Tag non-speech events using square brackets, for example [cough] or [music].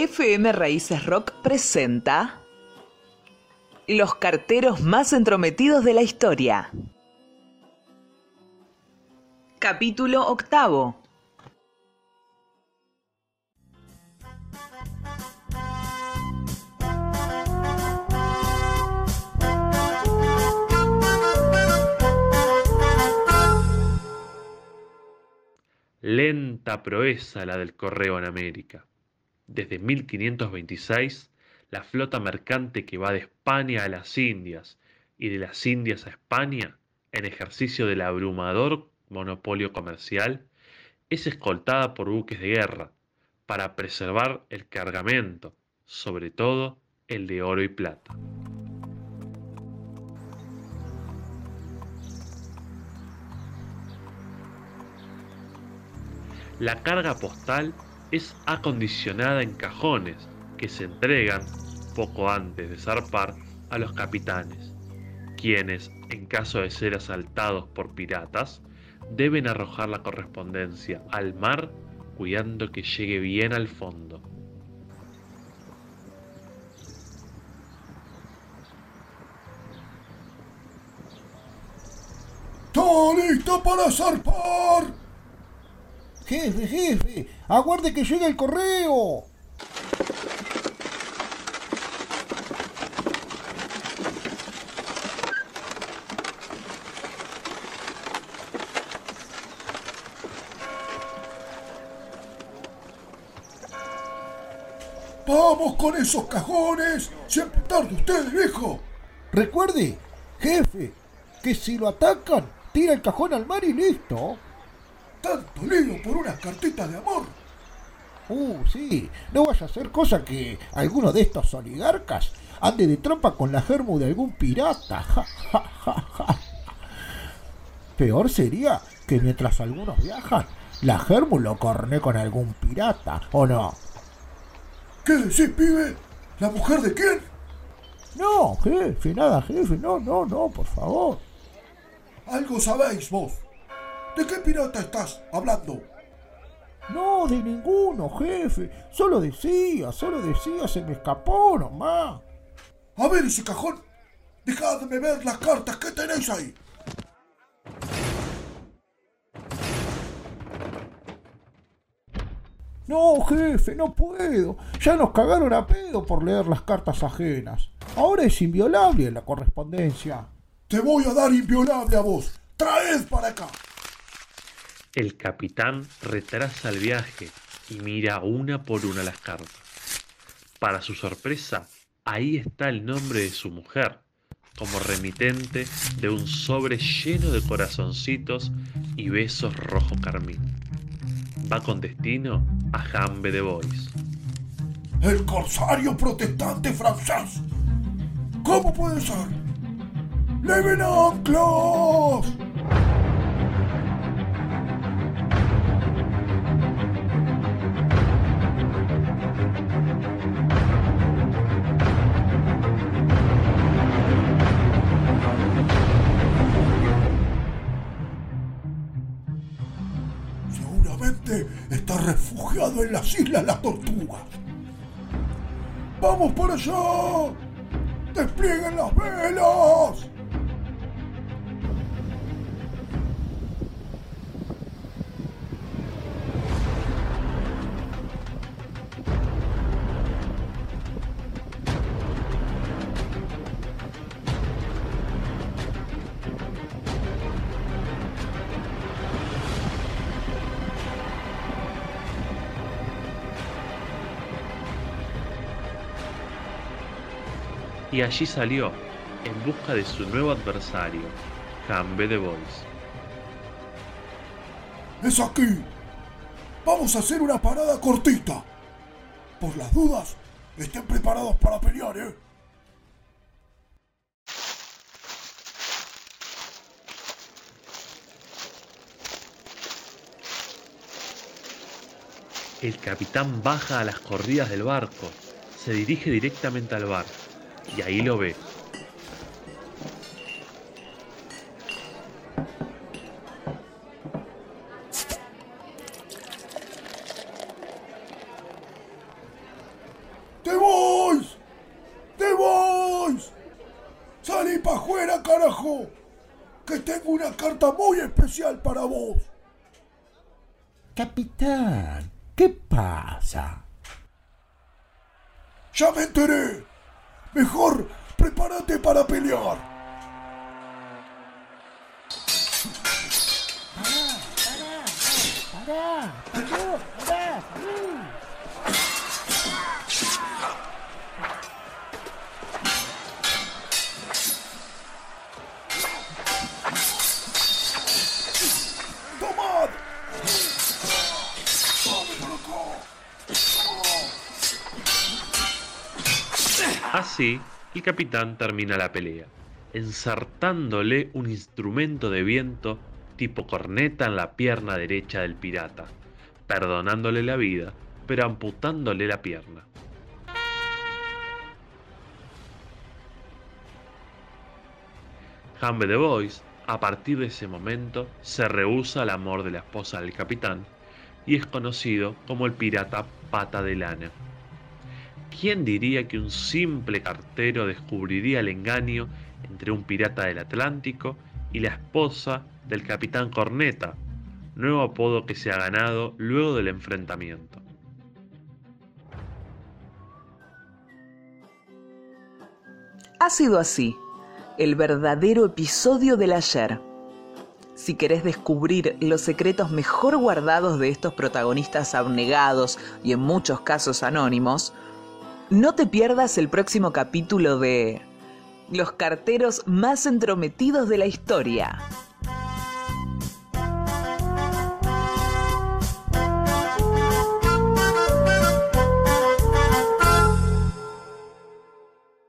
FM Raíces Rock presenta Los carteros más entrometidos de la historia. Capítulo octavo. Lenta proeza la del correo en América. Desde 1526, la flota mercante que va de España a las Indias y de las Indias a España, en ejercicio del abrumador monopolio comercial, es escoltada por buques de guerra para preservar el cargamento, sobre todo el de oro y plata. La carga postal es acondicionada en cajones que se entregan poco antes de zarpar a los capitanes, quienes, en caso de ser asaltados por piratas, deben arrojar la correspondencia al mar cuidando que llegue bien al fondo. ¡Todo listo para zarpar! Jefe, jefe, aguarde que llegue el correo. ¡Vamos con esos cajones! ¡Siempre tarde usted, viejo! Recuerde, jefe, que si lo atacan, tira el cajón al mar y listo. ¡Tanto lío por unas cartitas de amor! Uh, sí, no vaya a ser cosa que alguno de estos oligarcas ande de trompa con la germu de algún pirata. [laughs] Peor sería que mientras algunos viajan, la germu lo corne con algún pirata, ¿o no? ¿Qué decís, pibe? ¿La mujer de quién? No, jefe, nada, jefe, no, no, no, por favor. Algo sabéis vos. ¿De qué pirata estás hablando? No, de ninguno, jefe. Solo decía, solo decía, se me escapó nomás. A ver ese cajón. Dejadme ver las cartas que tenéis ahí. No, jefe, no puedo. Ya nos cagaron a pedo por leer las cartas ajenas. Ahora es inviolable la correspondencia. Te voy a dar inviolable a vos. Traed para acá. El capitán retrasa el viaje y mira una por una las cartas. Para su sorpresa, ahí está el nombre de su mujer, como remitente de un sobre lleno de corazoncitos y besos rojo carmín. Va con destino a Jambe de Bois. El corsario protestante francés. ¿Cómo puede ser? ¡Leven anclas! Seguramente está refugiado en las Islas Las Tortugas. ¡Vamos por allá! ¡Desplieguen las velas! Y allí salió en busca de su nuevo adversario, Jambe de Bois. ¡Es aquí! Vamos a hacer una parada cortita. Por las dudas, estén preparados para pelear, ¿eh? El capitán baja a las corridas del barco, se dirige directamente al bar y ahí lo ve. ¡Te voy! ¡Te voy! ¡Salí pa' afuera, carajo! Que tengo una carta muy especial para vos. Capitán, ¿qué pasa? Ya me enteré. Mejor prepárate para pelear. Así, el capitán termina la pelea, ensartándole un instrumento de viento tipo corneta en la pierna derecha del pirata, perdonándole la vida, pero amputándole la pierna. Hambe de Boys, a partir de ese momento, se rehúsa al amor de la esposa del capitán y es conocido como el pirata pata de lana. ¿Quién diría que un simple cartero descubriría el engaño entre un pirata del Atlántico y la esposa del capitán Corneta, nuevo apodo que se ha ganado luego del enfrentamiento? Ha sido así, el verdadero episodio del ayer. Si querés descubrir los secretos mejor guardados de estos protagonistas abnegados y en muchos casos anónimos, no te pierdas el próximo capítulo de Los carteros más entrometidos de la historia.